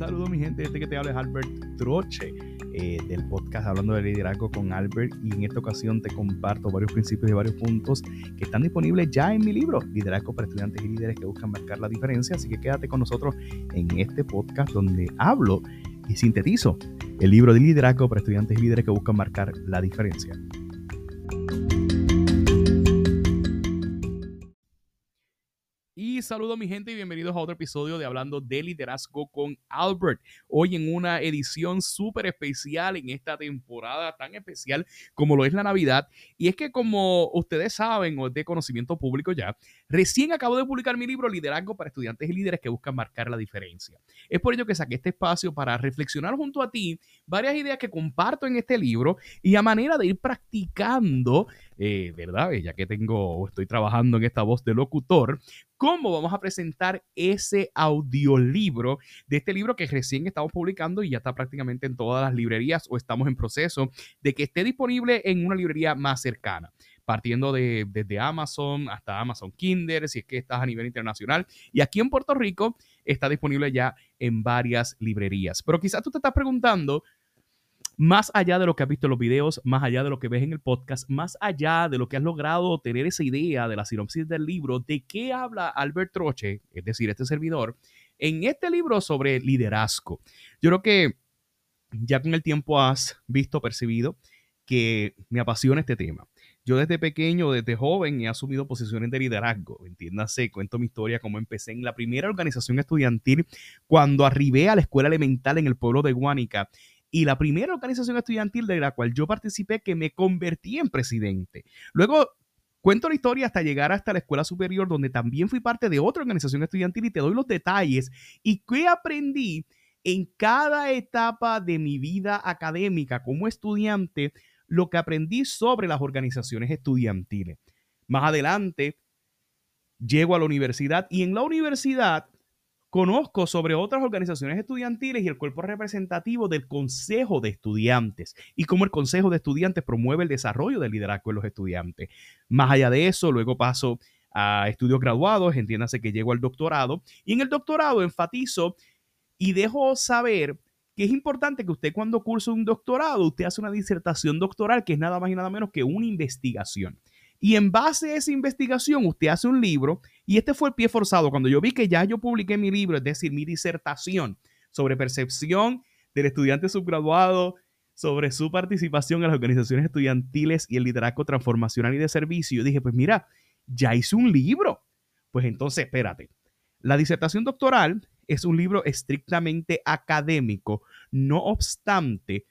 Saludos mi gente, este que te habla es Albert Troche eh, del podcast Hablando de Liderazgo con Albert. Y en esta ocasión te comparto varios principios y varios puntos que están disponibles ya en mi libro Liderazgo para estudiantes y líderes que buscan marcar la diferencia, así que quédate con nosotros en este podcast donde hablo y sintetizo el libro de liderazgo para estudiantes y líderes que buscan marcar la diferencia. Saludo mi gente y bienvenidos a otro episodio de Hablando de Liderazgo con Albert. Hoy en una edición súper especial en esta temporada tan especial como lo es la Navidad. Y es que como ustedes saben o es de conocimiento público ya, recién acabo de publicar mi libro Liderazgo para estudiantes y líderes que buscan marcar la diferencia. Es por ello que saqué este espacio para reflexionar junto a ti varias ideas que comparto en este libro y a manera de ir practicando eh, ¿verdad? Ya que tengo estoy trabajando en esta voz de locutor, ¿cómo vamos a presentar ese audiolibro de este libro que recién estamos publicando y ya está prácticamente en todas las librerías o estamos en proceso de que esté disponible en una librería más cercana? Partiendo de, desde Amazon hasta Amazon Kindle, si es que estás a nivel internacional. Y aquí en Puerto Rico está disponible ya en varias librerías. Pero quizás tú te estás preguntando, más allá de lo que has visto en los videos, más allá de lo que ves en el podcast, más allá de lo que has logrado tener esa idea de la sinopsis del libro, de qué habla Albert Troche, es decir, este servidor, en este libro sobre liderazgo. Yo creo que ya con el tiempo has visto, percibido que me apasiona este tema. Yo desde pequeño, desde joven, he asumido posiciones de liderazgo. Entiéndase, cuento mi historia, como empecé en la primera organización estudiantil cuando arribé a la escuela elemental en el pueblo de Guánica y la primera organización estudiantil de la cual yo participé que me convertí en presidente. Luego cuento la historia hasta llegar hasta la escuela superior donde también fui parte de otra organización estudiantil y te doy los detalles y qué aprendí en cada etapa de mi vida académica como estudiante, lo que aprendí sobre las organizaciones estudiantiles. Más adelante, llego a la universidad y en la universidad Conozco sobre otras organizaciones estudiantiles y el cuerpo representativo del Consejo de Estudiantes y cómo el Consejo de Estudiantes promueve el desarrollo del liderazgo de los estudiantes. Más allá de eso, luego paso a estudios graduados, entiéndase que llego al doctorado y en el doctorado enfatizo y dejo saber que es importante que usted cuando cursa un doctorado, usted hace una disertación doctoral que es nada más y nada menos que una investigación. Y en base a esa investigación, usted hace un libro y este fue el pie forzado. Cuando yo vi que ya yo publiqué mi libro, es decir, mi disertación sobre percepción del estudiante subgraduado, sobre su participación en las organizaciones estudiantiles y el liderazgo transformacional y de servicio, yo dije, pues mira, ya hice un libro. Pues entonces, espérate. La disertación doctoral es un libro estrictamente académico, no obstante,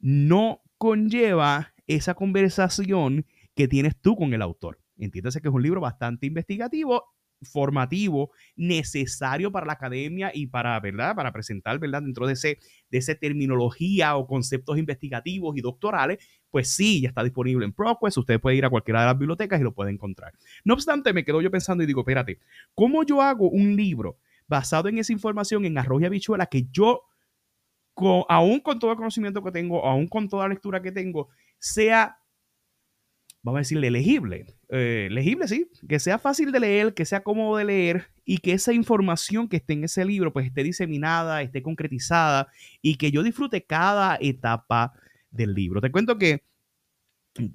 no conlleva esa conversación que tienes tú con el autor. Entiéndase que es un libro bastante investigativo, formativo, necesario para la academia y para, ¿verdad? Para presentar, ¿verdad? Dentro de ese, de esa terminología o conceptos investigativos y doctorales, pues sí, ya está disponible en ProQuest. Usted puede ir a cualquiera de las bibliotecas y lo puede encontrar. No obstante, me quedo yo pensando y digo, espérate, ¿cómo yo hago un libro basado en esa información en arroz y habichuela que yo, aún con todo el conocimiento que tengo, aún con toda la lectura que tengo, sea vamos a decirle, legible. Eh, legible, sí, que sea fácil de leer, que sea cómodo de leer y que esa información que esté en ese libro pues esté diseminada, esté concretizada y que yo disfrute cada etapa del libro. Te cuento que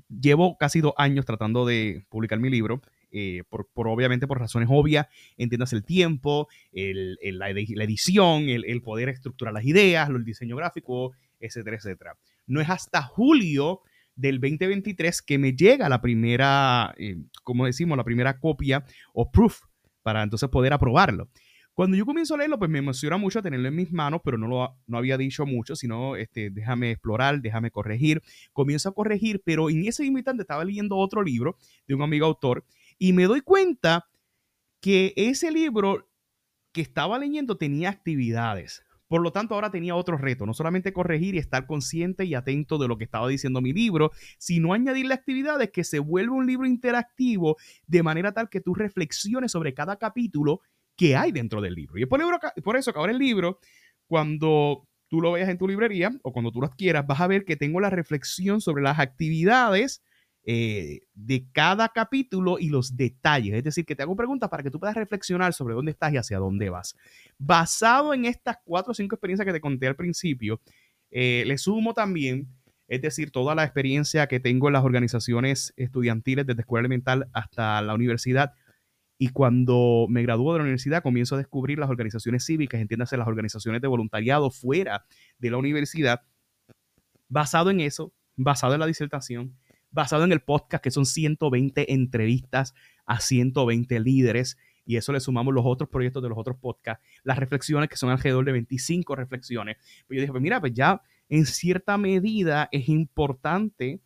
llevo casi dos años tratando de publicar mi libro. Eh, por, obviamente por razones obvias, entiendas el tiempo, la, edición, el, el, poder estructurar las ideas, el diseño gráfico, etcétera, etcétera. No es hasta julio del 2023 que me llega la primera, eh, como decimos, la primera copia o proof para entonces poder aprobarlo. Cuando yo comienzo a leerlo, pues me emociona mucho tenerlo en mis manos, pero no lo no había dicho mucho, sino este, déjame explorar, déjame corregir. Comienzo a corregir, pero en ese instante estaba leyendo otro libro de un amigo autor y me doy cuenta que ese libro que estaba leyendo tenía actividades. Por lo tanto, ahora tenía otro reto, no solamente corregir y estar consciente y atento de lo que estaba diciendo mi libro, sino añadirle actividades que se vuelva un libro interactivo de manera tal que tú reflexiones sobre cada capítulo que hay dentro del libro. Y es por, por eso que ahora el libro, cuando tú lo veas en tu librería o cuando tú lo adquieras, vas a ver que tengo la reflexión sobre las actividades eh, de cada capítulo y los detalles. Es decir, que te hago preguntas para que tú puedas reflexionar sobre dónde estás y hacia dónde vas. Basado en estas cuatro o cinco experiencias que te conté al principio, eh, le sumo también, es decir, toda la experiencia que tengo en las organizaciones estudiantiles desde escuela elemental hasta la universidad. Y cuando me graduó de la universidad, comienzo a descubrir las organizaciones cívicas, entiéndase las organizaciones de voluntariado fuera de la universidad. Basado en eso, basado en la disertación, basado en el podcast, que son 120 entrevistas a 120 líderes, y eso le sumamos los otros proyectos de los otros podcasts, las reflexiones, que son alrededor de 25 reflexiones. Pues yo dije, pues mira, pues ya en cierta medida es importante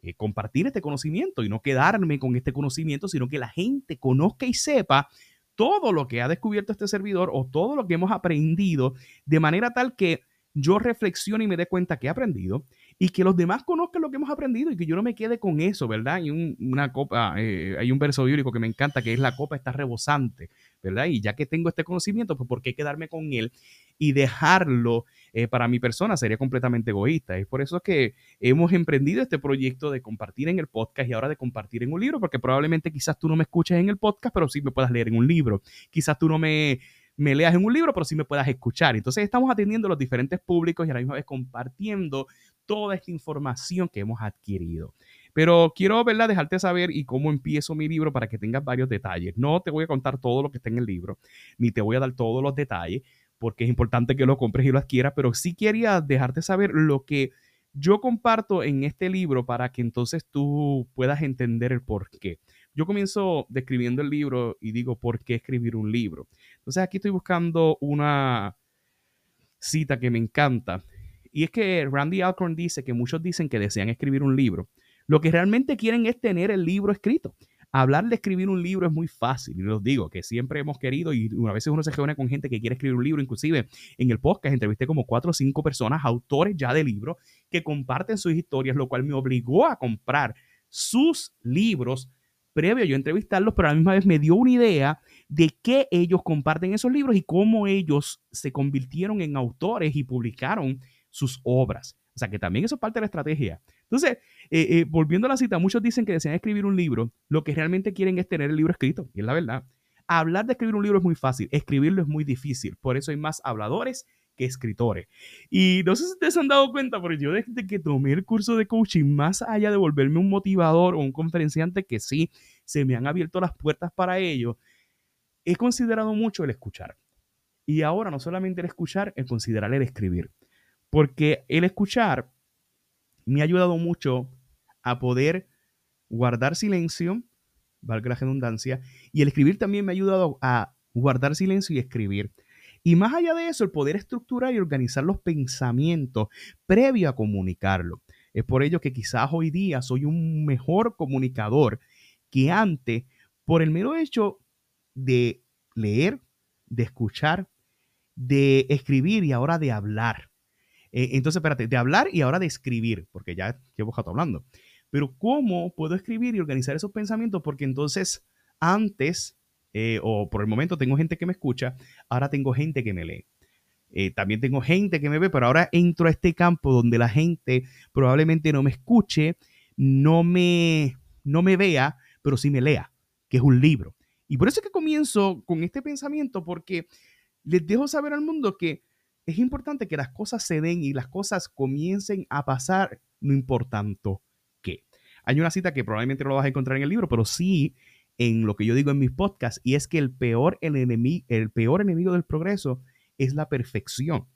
eh, compartir este conocimiento y no quedarme con este conocimiento, sino que la gente conozca y sepa todo lo que ha descubierto este servidor o todo lo que hemos aprendido, de manera tal que yo reflexione y me dé cuenta que he aprendido y que los demás conozcan lo que hemos aprendido y que yo no me quede con eso, ¿verdad? Hay una copa, eh, hay un verso bíblico que me encanta que es la copa está rebosante, ¿verdad? Y ya que tengo este conocimiento, pues ¿por qué quedarme con él y dejarlo eh, para mi persona? Sería completamente egoísta. Es por eso que hemos emprendido este proyecto de compartir en el podcast y ahora de compartir en un libro, porque probablemente quizás tú no me escuches en el podcast, pero sí me puedas leer en un libro. Quizás tú no me me leas en un libro, pero sí me puedas escuchar. Entonces estamos atendiendo los diferentes públicos y a la misma vez compartiendo toda esta información que hemos adquirido. Pero quiero, ¿verdad? Dejarte saber y cómo empiezo mi libro para que tengas varios detalles. No te voy a contar todo lo que está en el libro, ni te voy a dar todos los detalles, porque es importante que lo compres y lo adquieras, pero sí quería dejarte saber lo que yo comparto en este libro para que entonces tú puedas entender el por qué. Yo comienzo describiendo el libro y digo, ¿por qué escribir un libro? Entonces aquí estoy buscando una cita que me encanta y es que Randy Alcorn dice que muchos dicen que desean escribir un libro. Lo que realmente quieren es tener el libro escrito. Hablar de escribir un libro es muy fácil, y los digo, que siempre hemos querido, y a veces uno se reúne con gente que quiere escribir un libro, inclusive en el podcast entrevisté como cuatro o cinco personas, autores ya de libros, que comparten sus historias, lo cual me obligó a comprar sus libros previo a yo entrevistarlos, pero a la misma vez me dio una idea de qué ellos comparten esos libros y cómo ellos se convirtieron en autores y publicaron sus obras. O sea que también eso es parte de la estrategia. Entonces, eh, eh, volviendo a la cita, muchos dicen que desean escribir un libro, lo que realmente quieren es tener el libro escrito, y es la verdad. Hablar de escribir un libro es muy fácil, escribirlo es muy difícil, por eso hay más habladores que escritores. Y no sé si ustedes se han dado cuenta, pero yo desde que tomé el curso de coaching, más allá de volverme un motivador o un conferenciante, que sí, se me han abierto las puertas para ello, he considerado mucho el escuchar. Y ahora no solamente el escuchar, el considerar el escribir. Porque el escuchar me ha ayudado mucho a poder guardar silencio, valga la redundancia, y el escribir también me ha ayudado a guardar silencio y escribir. Y más allá de eso, el poder estructurar y organizar los pensamientos previo a comunicarlo. Es por ello que quizás hoy día soy un mejor comunicador que antes por el mero hecho de leer, de escuchar, de escribir y ahora de hablar. Eh, entonces, espérate, de hablar y ahora de escribir, porque ya llevo rato hablando. Pero ¿cómo puedo escribir y organizar esos pensamientos? Porque entonces antes, eh, o por el momento tengo gente que me escucha, ahora tengo gente que me lee. Eh, también tengo gente que me ve, pero ahora entro a este campo donde la gente probablemente no me escuche, no me, no me vea, pero sí me lea, que es un libro. Y por eso es que comienzo con este pensamiento, porque les dejo saber al mundo que es importante que las cosas se den y las cosas comiencen a pasar, no importando qué. Hay una cita que probablemente no lo vas a encontrar en el libro, pero sí en lo que yo digo en mis podcasts, y es que el peor, enemigo, el peor enemigo del progreso es la perfección.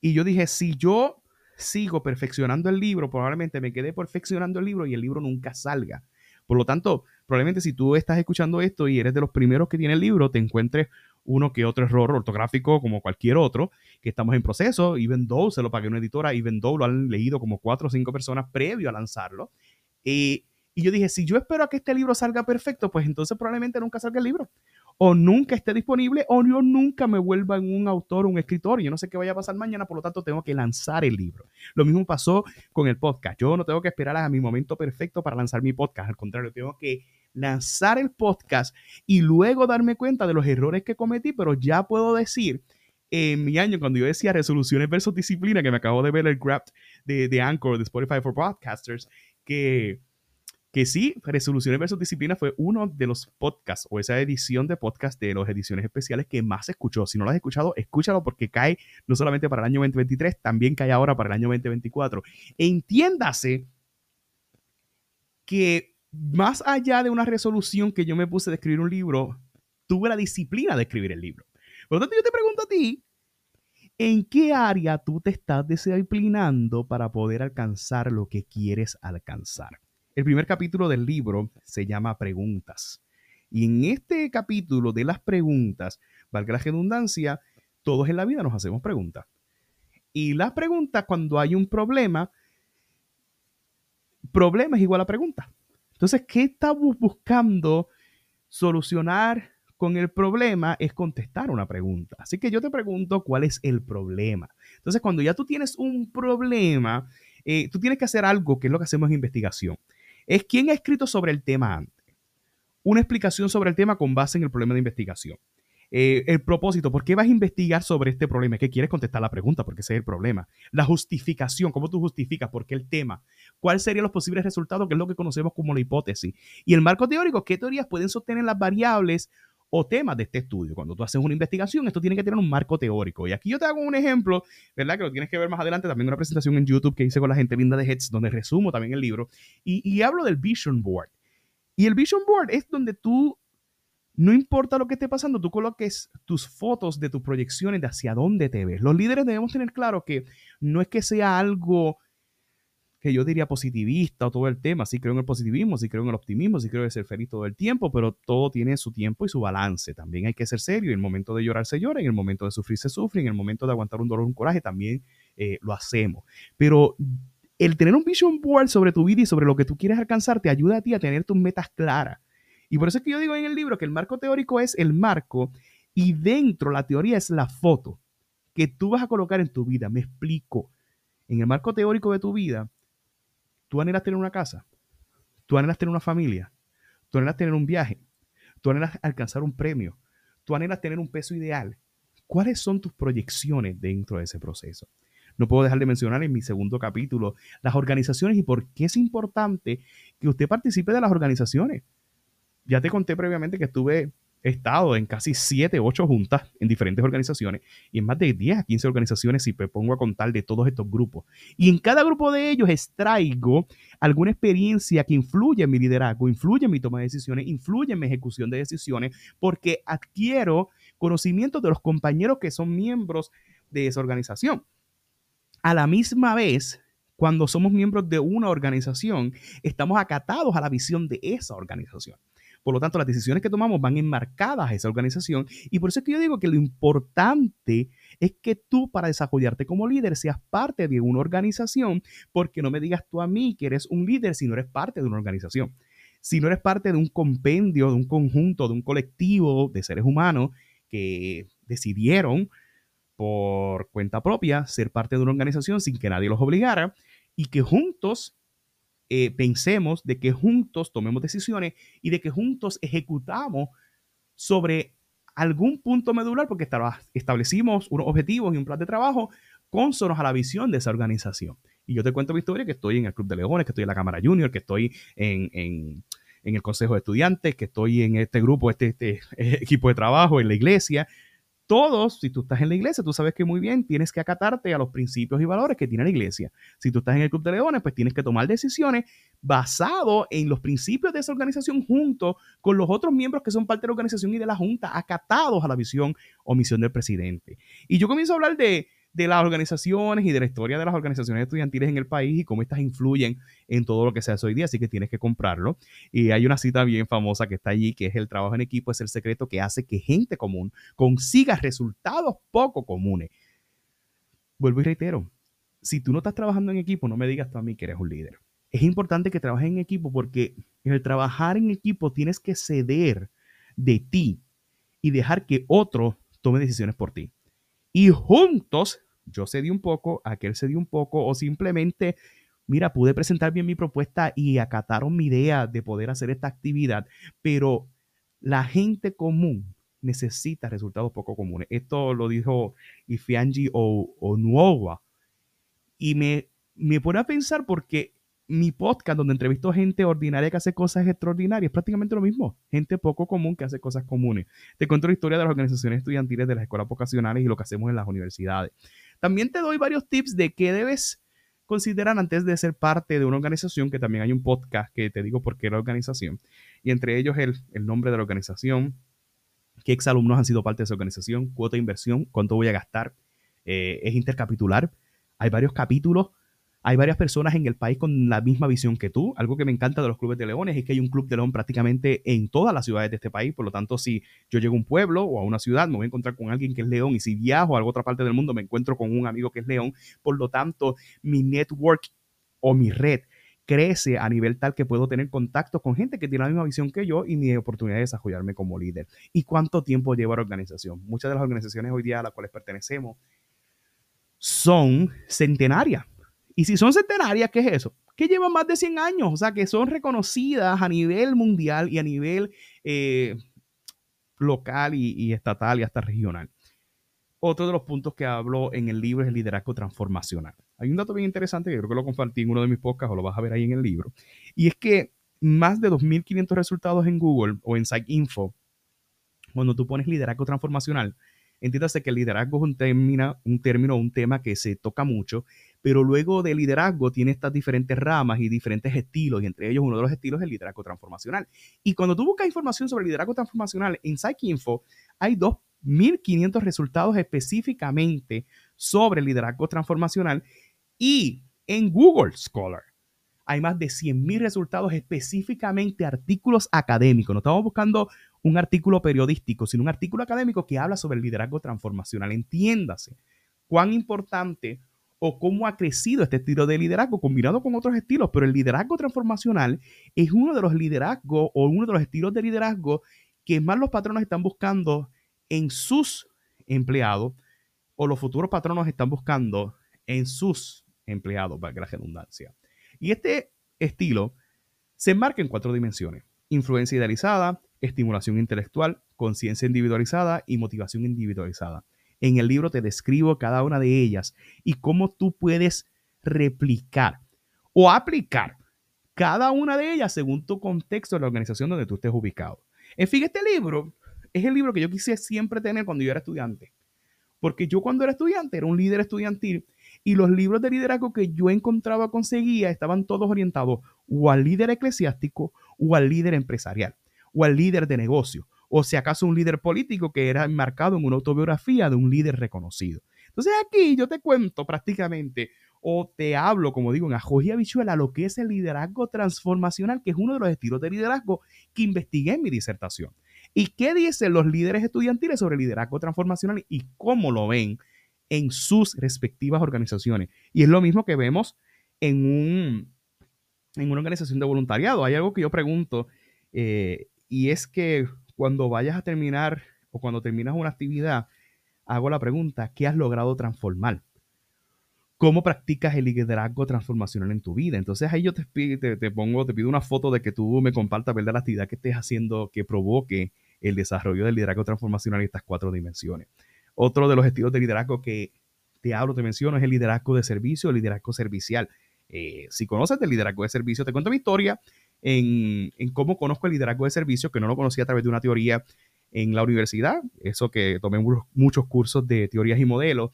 Y yo dije, si yo sigo perfeccionando el libro, probablemente me quedé perfeccionando el libro y el libro nunca salga. Por lo tanto, probablemente si tú estás escuchando esto y eres de los primeros que tiene el libro, te encuentres uno que otro error ortográfico como cualquier otro, que estamos en proceso, even though se lo pagué una editora, even though lo han leído como cuatro o cinco personas previo a lanzarlo. y yo dije, si yo espero a que este libro salga perfecto, pues entonces probablemente nunca salga el libro. O nunca esté disponible, o yo nunca me vuelva un autor, un escritor. Yo no sé qué vaya a pasar mañana, por lo tanto tengo que lanzar el libro. Lo mismo pasó con el podcast. Yo no tengo que esperar a mi momento perfecto para lanzar mi podcast. Al contrario, tengo que lanzar el podcast y luego darme cuenta de los errores que cometí, pero ya puedo decir en mi año, cuando yo decía resoluciones versus disciplina, que me acabo de ver el grab de, de Anchor, de Spotify for Podcasters, que que sí, Resoluciones versus Disciplina fue uno de los podcasts o esa edición de podcast de las ediciones especiales que más se escuchó. Si no lo has escuchado, escúchalo porque cae no solamente para el año 2023, también cae ahora para el año 2024. Entiéndase que más allá de una resolución que yo me puse de escribir un libro, tuve la disciplina de escribir el libro. Por lo tanto, yo te pregunto a ti, ¿en qué área tú te estás disciplinando para poder alcanzar lo que quieres alcanzar? El primer capítulo del libro se llama Preguntas. Y en este capítulo de las preguntas, valga la redundancia, todos en la vida nos hacemos preguntas. Y las preguntas, cuando hay un problema, problema es igual a pregunta. Entonces, ¿qué estamos buscando solucionar con el problema? Es contestar una pregunta. Así que yo te pregunto, ¿cuál es el problema? Entonces, cuando ya tú tienes un problema, eh, tú tienes que hacer algo que es lo que hacemos en investigación. Es quién ha escrito sobre el tema antes. Una explicación sobre el tema con base en el problema de investigación. Eh, el propósito, ¿por qué vas a investigar sobre este problema? ¿Qué quieres contestar la pregunta, porque ese es el problema. La justificación, ¿cómo tú justificas? ¿Por qué el tema? ¿Cuáles serían los posibles resultados? Que es lo que conocemos como la hipótesis. Y el marco teórico, ¿qué teorías pueden sostener las variables o temas de este estudio? Cuando tú haces una investigación, esto tiene que tener un marco teórico. Y aquí yo te hago un ejemplo, ¿verdad? Que lo tienes que ver más adelante, también una presentación en YouTube que hice con la gente linda de Heads, donde resumo también el libro. Y, y hablo del Vision Board. Y el Vision Board es donde tú no importa lo que esté pasando, tú coloques tus fotos de tus proyecciones de hacia dónde te ves. Los líderes debemos tener claro que no es que sea algo que yo diría positivista o todo el tema. Sí creo en el positivismo, sí creo en el optimismo, sí creo en ser feliz todo el tiempo, pero todo tiene su tiempo y su balance. También hay que ser serio. En el momento de llorar se llora, en el momento de sufrir se sufre, en el momento de aguantar un dolor, un coraje, también eh, lo hacemos. Pero el tener un vision board sobre tu vida y sobre lo que tú quieres alcanzar te ayuda a ti a tener tus metas claras y por eso es que yo digo en el libro que el marco teórico es el marco y dentro la teoría es la foto que tú vas a colocar en tu vida. Me explico. En el marco teórico de tu vida, tú anhelas tener una casa, tú anhelas tener una familia, tú anhelas tener un viaje, tú anhelas alcanzar un premio, tú anhelas tener un peso ideal. ¿Cuáles son tus proyecciones dentro de ese proceso? No puedo dejar de mencionar en mi segundo capítulo las organizaciones y por qué es importante que usted participe de las organizaciones. Ya te conté previamente que estuve estado en casi 7, 8 juntas en diferentes organizaciones y en más de 10 a 15 organizaciones si me pongo a contar de todos estos grupos. Y en cada grupo de ellos extraigo alguna experiencia que influye en mi liderazgo, influye en mi toma de decisiones, influye en mi ejecución de decisiones, porque adquiero conocimientos de los compañeros que son miembros de esa organización. A la misma vez, cuando somos miembros de una organización, estamos acatados a la visión de esa organización. Por lo tanto, las decisiones que tomamos van enmarcadas a esa organización y por eso es que yo digo que lo importante es que tú para desarrollarte como líder seas parte de una organización, porque no me digas tú a mí que eres un líder si no eres parte de una organización. Si no eres parte de un compendio, de un conjunto, de un colectivo de seres humanos que decidieron por cuenta propia ser parte de una organización sin que nadie los obligara y que juntos eh, pensemos, de que juntos tomemos decisiones y de que juntos ejecutamos sobre algún punto medular porque establecimos unos objetivos y un plan de trabajo consonos a la visión de esa organización. Y yo te cuento mi historia, que estoy en el Club de Leones, que estoy en la Cámara Junior, que estoy en, en, en el Consejo de Estudiantes, que estoy en este grupo, este, este equipo de trabajo, en la iglesia, todos, si tú estás en la iglesia, tú sabes que muy bien tienes que acatarte a los principios y valores que tiene la iglesia. Si tú estás en el Club de Leones, pues tienes que tomar decisiones basado en los principios de esa organización junto con los otros miembros que son parte de la organización y de la junta, acatados a la visión o misión del presidente. Y yo comienzo a hablar de de las organizaciones y de la historia de las organizaciones estudiantiles en el país y cómo estas influyen en todo lo que se hace hoy día, así que tienes que comprarlo. Y hay una cita bien famosa que está allí, que es el trabajo en equipo es el secreto que hace que gente común consiga resultados poco comunes. Vuelvo y reitero, si tú no estás trabajando en equipo, no me digas tú a mí que eres un líder. Es importante que trabajes en equipo porque en el trabajar en equipo tienes que ceder de ti y dejar que otro tome decisiones por ti y juntos, yo cedí un poco, aquel cedió un poco, o simplemente, mira, pude presentar bien mi propuesta y acataron mi idea de poder hacer esta actividad, pero la gente común necesita resultados poco comunes. Esto lo dijo Ifiangi o, o Nuova. Y me, me pone a pensar porque mi podcast donde entrevisto gente ordinaria que hace cosas extraordinarias, prácticamente lo mismo. Gente poco común que hace cosas comunes. Te cuento la historia de las organizaciones estudiantiles de las escuelas vocacionales y lo que hacemos en las universidades. También te doy varios tips de qué debes considerar antes de ser parte de una organización, que también hay un podcast que te digo por qué la organización. Y entre ellos el, el nombre de la organización, qué exalumnos han sido parte de esa organización, cuota de inversión, cuánto voy a gastar. Eh, es intercapitular. Hay varios capítulos hay varias personas en el país con la misma visión que tú. Algo que me encanta de los clubes de leones es que hay un club de león prácticamente en todas las ciudades de este país. Por lo tanto, si yo llego a un pueblo o a una ciudad, me voy a encontrar con alguien que es león. Y si viajo a alguna otra parte del mundo, me encuentro con un amigo que es león. Por lo tanto, mi network o mi red crece a nivel tal que puedo tener contacto con gente que tiene la misma visión que yo y mi oportunidad de desarrollarme como líder. ¿Y cuánto tiempo lleva la organización? Muchas de las organizaciones hoy día a las cuales pertenecemos son centenarias. Y si son centenarias, ¿qué es eso? Que llevan más de 100 años, o sea, que son reconocidas a nivel mundial y a nivel eh, local y, estatal y hasta regional. Otro de los puntos que hablo en el libro es el liderazgo transformacional. Hay un dato bien interesante que creo que lo compartí en uno de mis podcasts o lo vas a ver ahí en el libro. Y es que más de 2.500 resultados en Google o en SiteInfo, cuando tú pones liderazgo transformacional, entiéndase que el liderazgo es un término, un término, un tema que se toca mucho pero luego de liderazgo tiene estas diferentes ramas y diferentes estilos, y entre ellos uno de los estilos es el liderazgo transformacional. Y cuando tú buscas información sobre liderazgo transformacional en PsychInfo, hay 2.500 resultados específicamente sobre liderazgo transformacional y en Google Scholar hay más de 100.000 resultados específicamente artículos académicos. No estamos buscando un artículo periodístico, sino un artículo académico que habla sobre el liderazgo transformacional. Entiéndase cuán importante o cómo ha crecido este estilo de liderazgo combinado con otros estilos, pero el liderazgo transformacional es uno de los liderazgos o uno de los estilos de liderazgo que más los patronos están buscando en sus empleados o los futuros patronos están buscando en sus empleados, para la redundancia. Y este estilo se enmarca en cuatro dimensiones. Influencia idealizada, estimulación intelectual, conciencia individualizada y motivación individualizada. En el libro te describo cada una de ellas y cómo tú puedes replicar o aplicar cada una de ellas según tu contexto de la organización donde tú estés ubicado. En fin, este libro es el libro que yo quise siempre tener cuando yo era estudiante. Porque yo cuando era estudiante era un líder estudiantil y los libros de liderazgo que yo encontraba conseguía estaban todos orientados o al líder eclesiástico o al líder empresarial o al líder de negocio o si acaso un líder político que era enmarcado en una autobiografía de un líder reconocido. Entonces aquí yo te cuento prácticamente o te hablo, como digo, en ajojía bichuela, lo que es el liderazgo transformacional, que es uno de los estilos de liderazgo que investigué en mi disertación. ¿Y qué dicen los líderes estudiantiles sobre el liderazgo transformacional y cómo lo ven en sus respectivas organizaciones? Y es lo mismo que vemos en, un, en una organización de voluntariado. Hay algo que yo pregunto eh, y es que cuando vayas a terminar o cuando terminas una actividad, hago la pregunta, ¿qué has logrado transformar? ¿Cómo practicas el liderazgo transformacional en tu vida? Entonces ahí yo te, te, pongo, te pido una foto de que tú me compartas, ¿verdad? La actividad que estés haciendo que provoque el desarrollo del liderazgo transformacional en estas cuatro dimensiones. Otro de los estilos de liderazgo que te hablo, te menciono, es el liderazgo de servicio, el liderazgo servicial. Eh, si conoces el liderazgo de servicio, te cuento mi historia en, cómo conozco el liderazgo de servicio, que no lo conocía a través de una teoría en la universidad, eso que tomé muchos cursos de teorías y modelos.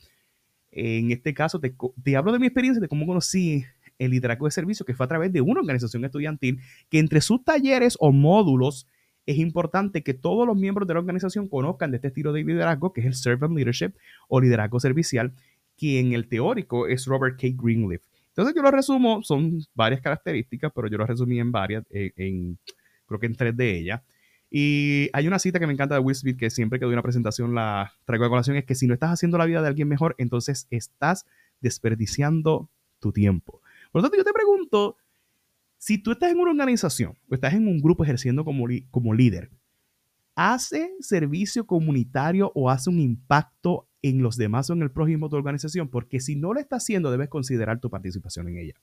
En este caso, te, te hablo de mi experiencia, de cómo conocí el liderazgo de servicio, que fue a través de una organización estudiantil, que entre sus talleres o módulos es importante que todos los miembros de la organización conozcan de este estilo de liderazgo, que es el Servant Leadership o liderazgo servicial, que en el teórico es Robert K. Greenleaf. Entonces yo lo resumo, son varias características, pero yo lo resumí en varias, en, creo que en tres de ellas. Y hay una cita que me encanta de Will Smith, que siempre que doy una presentación la traigo a colación, es que si no estás haciendo la vida de alguien mejor, entonces estás desperdiciando tu tiempo. Por lo tanto, yo te pregunto, si tú estás en una organización o estás en un grupo ejerciendo como, como líder, ¿hace servicio comunitario o hace un impacto en los demás o en el prójimo de tu organización, porque si no lo estás haciendo, debes considerar tu participación en ella.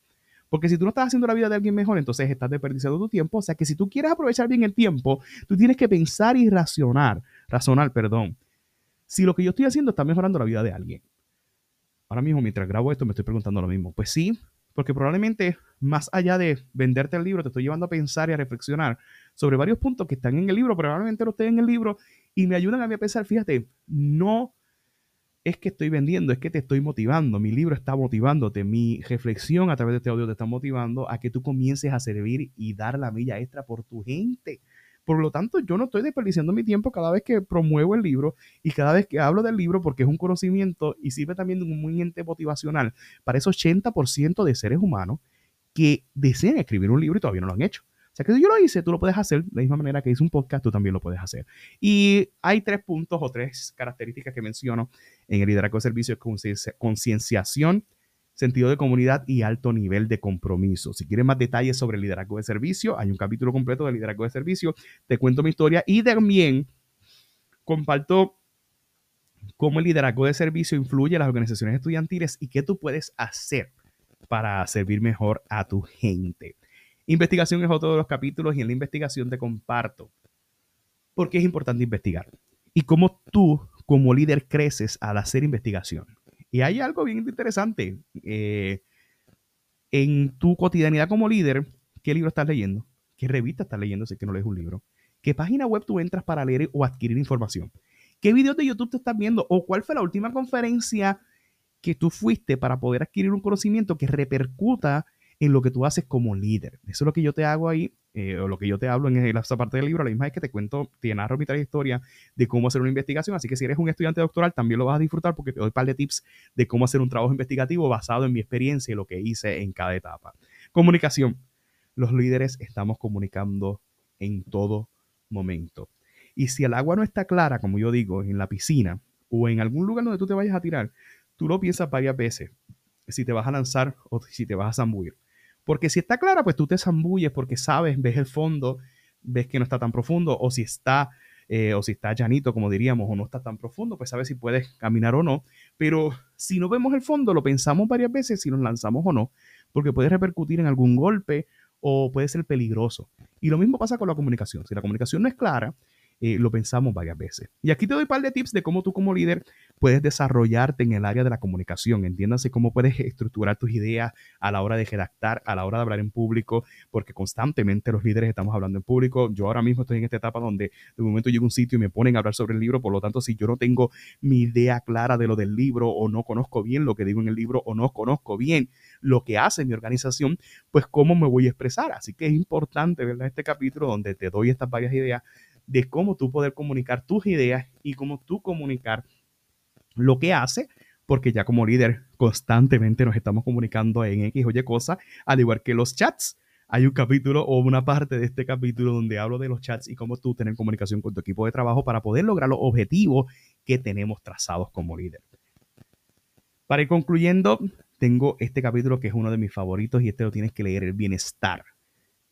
Porque si tú no estás haciendo la vida de alguien mejor, entonces estás desperdiciando tu tiempo. O sea que si tú quieres aprovechar bien el tiempo, tú tienes que pensar y razonar, razonar, perdón, si lo que yo estoy haciendo está mejorando la vida de alguien. Ahora mismo, mientras grabo esto, me estoy preguntando lo mismo. Pues sí, porque probablemente más allá de venderte el libro, te estoy llevando a pensar y a reflexionar sobre varios puntos que están en el libro, probablemente no estén en el libro y me ayudan a mí a pensar, fíjate, no es que estoy vendiendo, es que te estoy motivando. Mi libro está motivándote, mi reflexión a través de este audio te está motivando a que tú comiences a servir y dar la milla extra por tu gente. Por lo tanto, yo no estoy desperdiciando mi tiempo cada vez que promuevo el libro y cada vez que hablo del libro porque es un conocimiento y sirve también de un ente motivacional para ese 80% de seres humanos que desean escribir un libro y todavía no lo han hecho. O sea que si yo lo hice, tú lo puedes hacer de la misma manera que hice un podcast, tú también lo puedes hacer. Y hay tres puntos o tres características que menciono en el liderazgo de servicio: concienciación, sentido de comunidad y alto nivel de compromiso. Si quieres más detalles sobre el liderazgo de servicio, hay un capítulo completo de liderazgo de servicio. Te cuento mi historia y también comparto cómo el liderazgo de servicio influye en las organizaciones estudiantiles y qué tú puedes hacer para servir mejor a tu gente. Investigación es otro de los capítulos y en la investigación te comparto por qué es importante investigar y cómo tú como líder creces al hacer investigación. Y hay algo bien interesante. Eh, en tu cotidianidad como líder, ¿qué libro estás leyendo? ¿Qué revista estás leyendo si es que no lees un libro? ¿Qué página web tú entras para leer o adquirir información? ¿Qué videos de YouTube te estás viendo? ¿O cuál fue la última conferencia que tú fuiste para poder adquirir un conocimiento que repercuta en lo que tú haces como líder. Eso es lo que yo te hago ahí, eh, o lo que yo te hablo en esa parte del libro. La misma es que te cuento, te narro mi trayectoria de cómo hacer una investigación. Así que si eres un estudiante doctoral, también lo vas a disfrutar porque te doy un par de tips de cómo hacer un trabajo investigativo basado en mi experiencia y lo que hice en cada etapa. Comunicación. Los líderes estamos comunicando en todo momento. Y si el agua no está clara, como yo digo, en la piscina o en algún lugar donde tú te vayas a tirar, tú lo piensas varias veces si te vas a lanzar o si te vas a zambullir. Porque si está clara, pues tú te zambulles porque sabes, ves el fondo, ves que no está tan profundo, o si está, eh, o si está llanito, como diríamos, o no está tan profundo, pues sabes si puedes caminar o no. Pero si no vemos el fondo, lo pensamos varias veces si nos lanzamos o no, porque puede repercutir en algún golpe o puede ser peligroso. Y lo mismo pasa con la comunicación. Si la comunicación no es clara, eh, lo pensamos varias veces. Y aquí te doy un par de tips de cómo tú como líder puedes desarrollarte en el área de la comunicación. Entiéndase cómo puedes estructurar tus ideas a la hora de redactar, a la hora de hablar en público, porque constantemente los líderes estamos hablando en público. Yo ahora mismo estoy en esta etapa donde de momento llego a un sitio y me ponen a hablar sobre el libro, por lo tanto, si yo no tengo mi idea clara de lo del libro o no conozco bien lo que digo en el libro o no conozco bien lo que hace mi organización, pues cómo me voy a expresar. Así que es importante, ¿verdad? Este capítulo donde te doy estas varias ideas de cómo tú poder comunicar tus ideas y cómo tú comunicar lo que hace, porque ya como líder constantemente nos estamos comunicando en X o Y cosas, al igual que los chats. Hay un capítulo o una parte de este capítulo donde hablo de los chats y cómo tú tener comunicación con tu equipo de trabajo para poder lograr los objetivos que tenemos trazados como líder. Para ir concluyendo, tengo este capítulo que es uno de mis favoritos y este lo tienes que leer, el bienestar.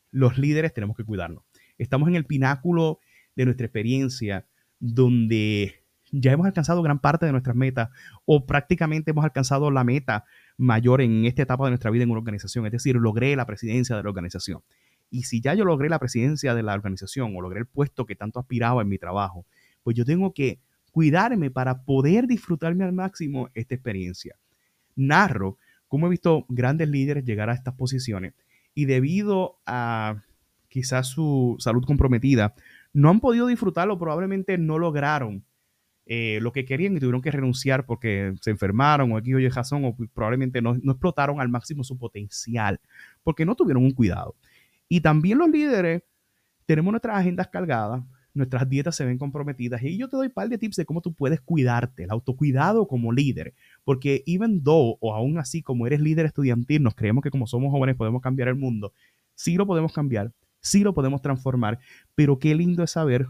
Los líderes tenemos que cuidarnos. Estamos en el pináculo de nuestra experiencia, donde ya hemos alcanzado gran parte de nuestras metas o prácticamente hemos alcanzado la meta mayor en esta etapa de nuestra vida en una organización, es decir, logré la presidencia de la organización. Y si ya yo logré la presidencia de la organización o logré el puesto que tanto aspiraba en mi trabajo, pues yo tengo que cuidarme para poder disfrutarme al máximo esta experiencia. Narro cómo he visto grandes líderes llegar a estas posiciones y debido a quizás su salud comprometida, no han podido disfrutarlo, probablemente no lograron eh, lo que querían y tuvieron que renunciar porque se enfermaron o aquí o Y razón o probablemente no, no explotaron al máximo su potencial porque no tuvieron un cuidado. Y también los líderes tenemos nuestras agendas cargadas, nuestras dietas se ven comprometidas y yo te doy un par de tips de cómo tú puedes cuidarte, el autocuidado como líder, porque even though o aún así como eres líder estudiantil, nos creemos que como somos jóvenes podemos cambiar el mundo, sí lo podemos cambiar, sí lo podemos transformar, pero qué lindo es saber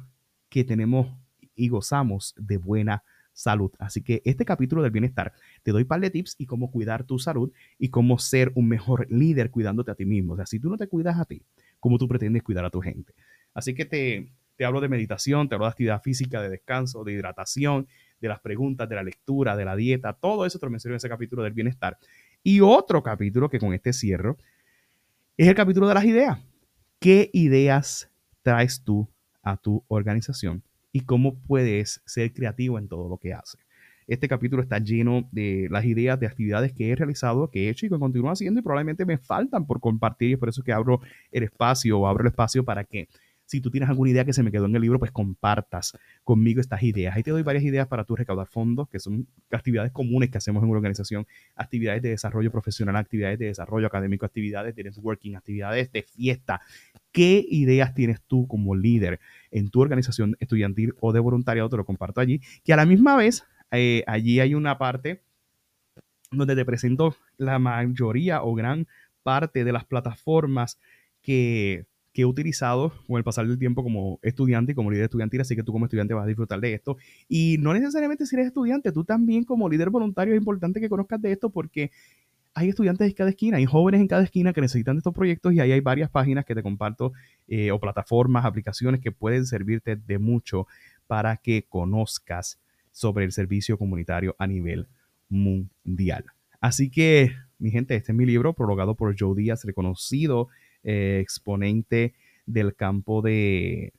que tenemos y gozamos de buena salud. Así que este capítulo del bienestar te doy un par de tips y cómo cuidar tu salud y cómo ser un mejor líder cuidándote a ti mismo. O sea, si tú no te cuidas a ti, ¿cómo tú pretendes cuidar a tu gente? Así que te, te hablo de meditación, te hablo de actividad física, de descanso, de hidratación, de las preguntas, de la lectura, de la dieta, todo eso te lo menciono en ese capítulo del bienestar. Y otro capítulo que con este cierro es el capítulo de las ideas. ¿Qué ideas traes tú a tu organización y cómo puedes ser creativo en todo lo que haces? este capítulo está lleno de las ideas de actividades que he realizado, que he hecho y que continúo haciendo y probablemente me faltan por compartir y es por eso que abro el espacio o abro el espacio para que si tú tienes alguna idea que se me quedó en el libro, pues compartas conmigo estas ideas. Ahí te doy varias ideas para tú recaudar fondos, que son actividades comunes que hacemos en una organización, actividades de desarrollo profesional, actividades de desarrollo académico, actividades de networking, actividades de fiesta. ¿Qué ideas tienes tú como líder en tu organización estudiantil o de voluntariado? Te lo comparto allí, que a la misma vez eh, allí hay una parte donde te presento la mayoría o gran parte de las plataformas que que he utilizado con el pasar del tiempo como estudiante y como líder estudiantil, así que tú como estudiante vas a disfrutar de esto. Y no necesariamente si eres estudiante, tú también como líder voluntario es importante que conozcas de esto porque hay estudiantes en cada esquina, hay jóvenes en cada esquina que necesitan de estos proyectos y ahí hay varias páginas que te comparto eh, o plataformas, aplicaciones que pueden servirte de mucho para que conozcas sobre el servicio comunitario a nivel mundial. Así que, mi gente, este es mi libro prologado por Joe Díaz, reconocido eh, exponente del campo de,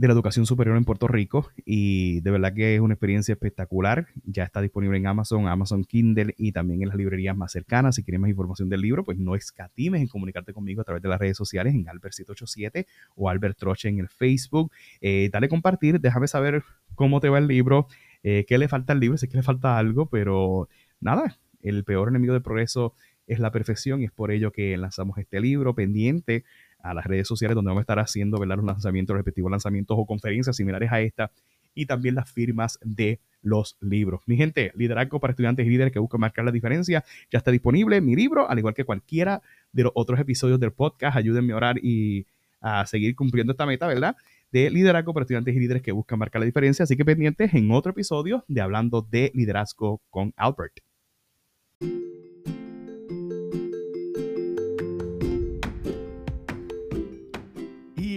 de la educación superior en Puerto Rico y de verdad que es una experiencia espectacular. Ya está disponible en Amazon, Amazon Kindle y también en las librerías más cercanas. Si quieres más información del libro, pues no escatimes en comunicarte conmigo a través de las redes sociales en Albert787 o Albert Troche en el Facebook. Eh, dale compartir, déjame saber cómo te va el libro, eh, qué le falta al libro, sé que le falta algo, pero nada, el peor enemigo del progreso es la perfección y es por ello que lanzamos este libro pendiente a las redes sociales donde vamos a estar haciendo ¿verdad? los lanzamientos, los respectivos lanzamientos o conferencias similares a esta y también las firmas de los libros. Mi gente, Liderazgo para Estudiantes y Líderes que buscan marcar la diferencia, ya está disponible mi libro, al igual que cualquiera de los otros episodios del podcast. Ayúdenme a orar y a seguir cumpliendo esta meta, ¿verdad? De liderazgo para estudiantes y líderes que buscan marcar la diferencia. Así que pendientes en otro episodio de Hablando de Liderazgo con Albert.